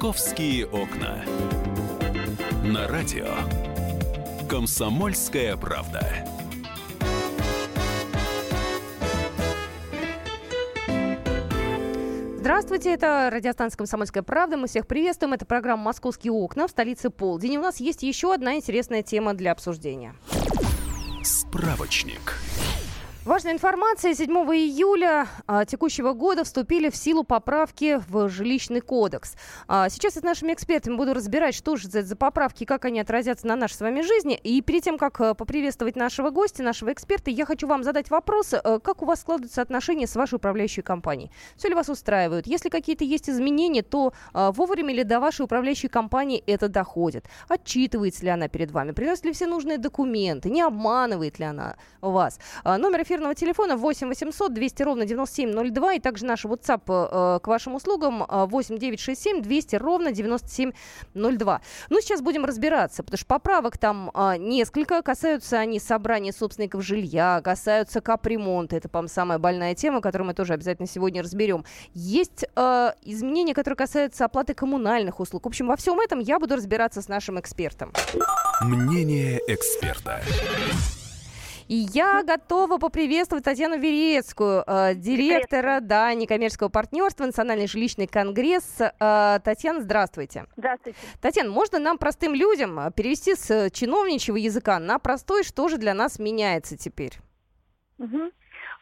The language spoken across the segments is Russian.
Московские окна. На радио. Комсомольская правда. Здравствуйте, это радиостанция «Комсомольская правда». Мы всех приветствуем. Это программа «Московские окна» в столице полдень. И у нас есть еще одна интересная тема для обсуждения. Справочник. Важная информация. 7 июля а, текущего года вступили в силу поправки в жилищный кодекс. А, сейчас я с нашими экспертами буду разбирать, что же это за поправки, как они отразятся на нашей с вами жизни. И перед тем, как а, поприветствовать нашего гостя, нашего эксперта, я хочу вам задать вопрос, как у вас складываются отношения с вашей управляющей компанией? Все ли вас устраивают? Если какие-то есть изменения, то вовремя ли до вашей управляющей компании это доходит? Отчитывается ли она перед вами? Приносит ли все нужные документы? Не обманывает ли она вас? Номер эфирного телефона 8 800 200 ровно 9702 и также наш WhatsApp э, к вашим услугам 8 967 200 ровно 9702. Ну, сейчас будем разбираться, потому что поправок там э, несколько. Касаются они собрания собственников жилья, касаются капремонта. Это, по-моему, самая больная тема, которую мы тоже обязательно сегодня разберем. Есть э, изменения, которые касаются оплаты коммунальных услуг. В общем, во всем этом я буду разбираться с нашим экспертом. Мнение эксперта. И я готова поприветствовать Татьяну Верецкую, э, директора да, некоммерческого партнерства «Национальный жилищный конгресс». Э, Татьяна, здравствуйте. Здравствуйте. Татьяна, можно нам, простым людям, э, перевести с чиновничьего языка на простой, что же для нас меняется теперь? Угу.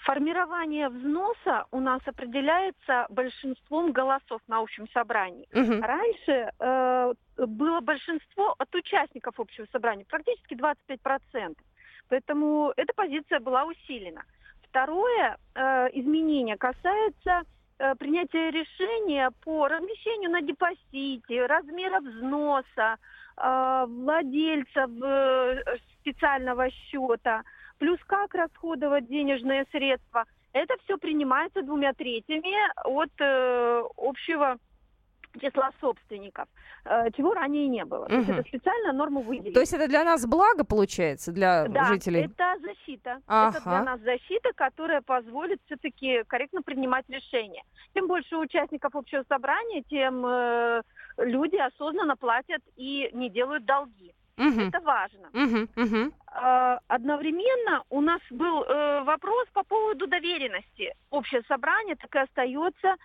Формирование взноса у нас определяется большинством голосов на общем собрании. Мгм. Раньше э, было большинство от участников общего собрания, практически 25%. Поэтому эта позиция была усилена. Второе э, изменение касается э, принятия решения по размещению на депозите, размера взноса, э, владельца э, специального счета, плюс как расходовать денежные средства. Это все принимается двумя третьими от э, общего числа собственников, э, чего ранее не было. То есть это специально норму выделили. То есть это для нас благо, получается, для да, жителей? это защита. Ага. Это для нас защита, которая позволит все-таки корректно принимать решения. Чем больше участников общего собрания, тем э, люди осознанно платят и не делают долги. Мгм. Это важно. Мгм. А, Одновременно у нас был э, вопрос по поводу доверенности. Общее собрание так и остается.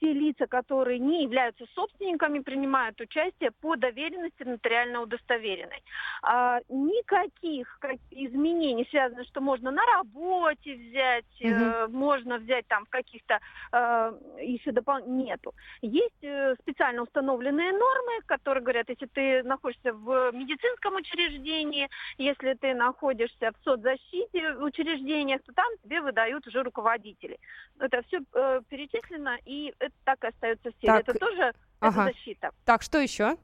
Э, все лица, которые не являются собственниками, принимают участие по доверенности нотариально удостоверенной. А, никаких как- изменений, связанных, что можно на работе взять, э, можно взять там в каких-то э, еще дополнительных, нету. Есть э, специально установленные нормы, которые говорят, если ты находишься в медицинском учреждении, если ты находишься в соцзащите учреждениях, то там тебе выдают уже руководители. Это все перечислено, и это так и остается в силе. Так, Это тоже ага. это защита. Так, что еще?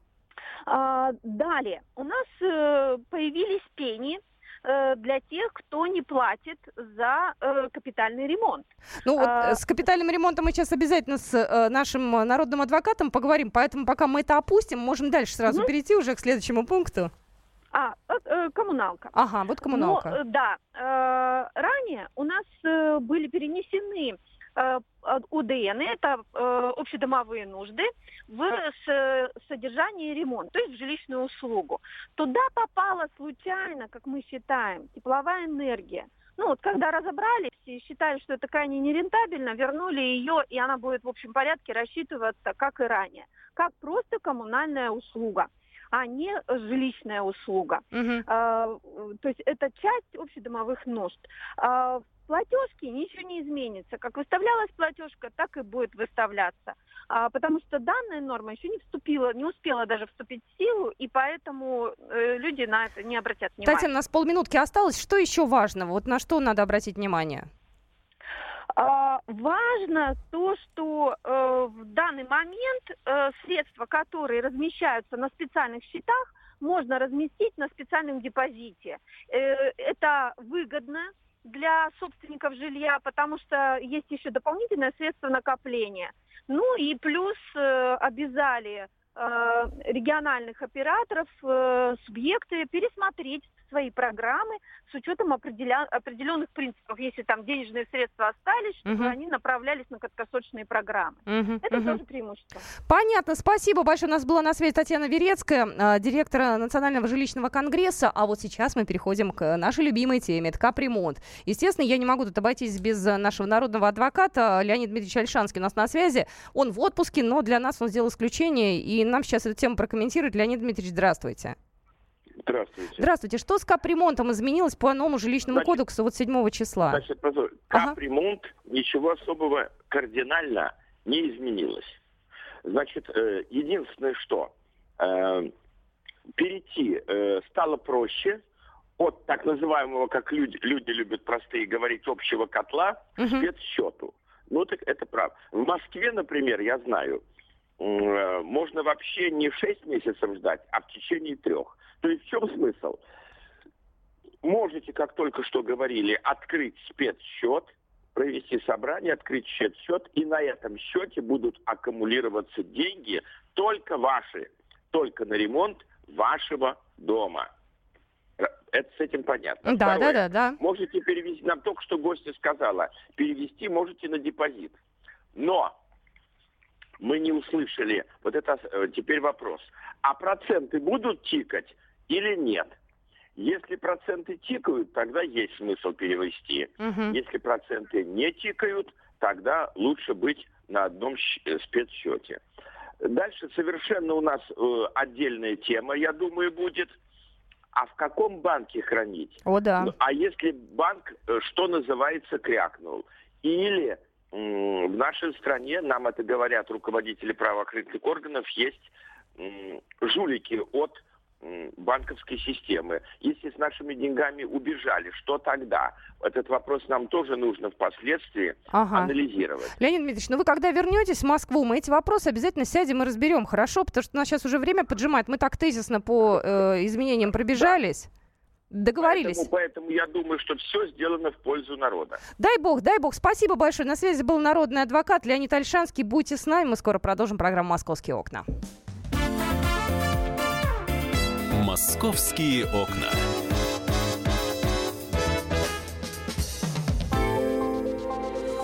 А, далее, у нас э, появились пени э, для тех, кто не платит за э, капитальный ремонт. Ну вот А, э, с капитальным ремонтом мы сейчас обязательно с э, нашим народным адвокатом поговорим, поэтому пока мы это опустим, можем дальше сразу Мгм. перейти уже к следующему пункту. А, э, э, коммуналка. Ага, вот коммуналка. Но, э, да, э, ранее у нас э, были перенесены УДН, это общедомовые нужды, в с- содержание и ремонт, то есть в жилищную услугу. Туда попала случайно, как мы считаем, тепловая энергия. Ну вот когда разобрались и считали, что это крайне нерентабельно, вернули ее, и она будет в общем порядке рассчитываться, как и ранее, как просто коммунальная услуга а не жилищная услуга. Мгм. А, то есть это часть общедомовых нужд. А, в платежке ничего не изменится. Как выставлялась платежка, так и будет выставляться. А, потому что данная норма еще не вступила, не успела даже вступить в силу, и поэтому э, люди на это не обратят внимания. Татьяна, у нас полминутки осталось. Что еще важного? Вот на что надо обратить внимание? А, важно то, что э, в данный момент э, средства, которые размещаются на специальных счетах, можно разместить на специальном депозите. Э, это выгодно для собственников жилья, потому что есть еще дополнительное средство накопления. Ну и плюс э, обязали э, региональных операторов, э, субъекты пересмотреть свои программы с учетом определя... определенных принципов. Если там денежные средства остались, чтобы угу. они направлялись на краткосрочные программы. Угу. Это угу. тоже преимущество. Понятно. Спасибо большое. У нас была на связи Татьяна Верецкая, а, директор Национального жилищного конгресса. А вот сейчас мы переходим к нашей любимой теме. Это капремонт. Естественно, я не могу тут обойтись без нашего народного адвоката Леонида Дмитриевича Альшанский. У нас на связи. Он в отпуске, но для нас он сделал исключение. И нам сейчас эту тему прокомментирует. Леонид Дмитриевич, здравствуйте. Здравствуйте. Здравствуйте. Что с капремонтом изменилось по новому жилищному значит, кодексу вот 7 числа? Значит, капремонт ага. ничего особого кардинально не изменилось. Значит, э, единственное, что э, перейти э, стало проще от так называемого, как люди, люди любят простые говорить, общего котла угу. к спецсчету. Ну, так это правда. В Москве, например, я знаю, можно вообще не 6 месяцев ждать, а в течение трех. То есть в чем смысл? Можете, как только что говорили, открыть спецсчет, провести собрание, открыть счет, и на этом счете будут аккумулироваться деньги только ваши, только на ремонт вашего дома. Это с этим понятно. Да, Второе, да, да, да. Можете перевести, нам только что гостья сказала, перевести можете на депозит. Но мы не услышали, вот это э, теперь вопрос, а проценты будут тикать или нет. Если проценты тикают, тогда есть смысл перевести. Угу. Если проценты не тикают, тогда лучше быть на одном э, спецсчете. Дальше совершенно у нас э, отдельная тема, я думаю, будет. А в каком банке хранить? О, да. Ну, а если банк, э, что называется, крякнул? Или в нашей стране, нам это говорят руководители правоохранительных органов, есть жулики от банковской системы. Если с нашими деньгами убежали, что тогда? Этот вопрос нам тоже нужно впоследствии ага. анализировать. Леонид Дмитриевич, ну вы когда вернетесь в Москву, мы эти вопросы обязательно сядем и разберем, хорошо? Потому что у нас сейчас уже время поджимает. Мы так тезисно по э, изменениям пробежались. Да. Договорились. Поэтому, поэтому я думаю, что все сделано в пользу народа. Дай бог, дай бог. Спасибо большое. На связи был народный адвокат Леонид Альшанский. Будьте с нами. Мы скоро продолжим программу «Московские окна». «Московские окна».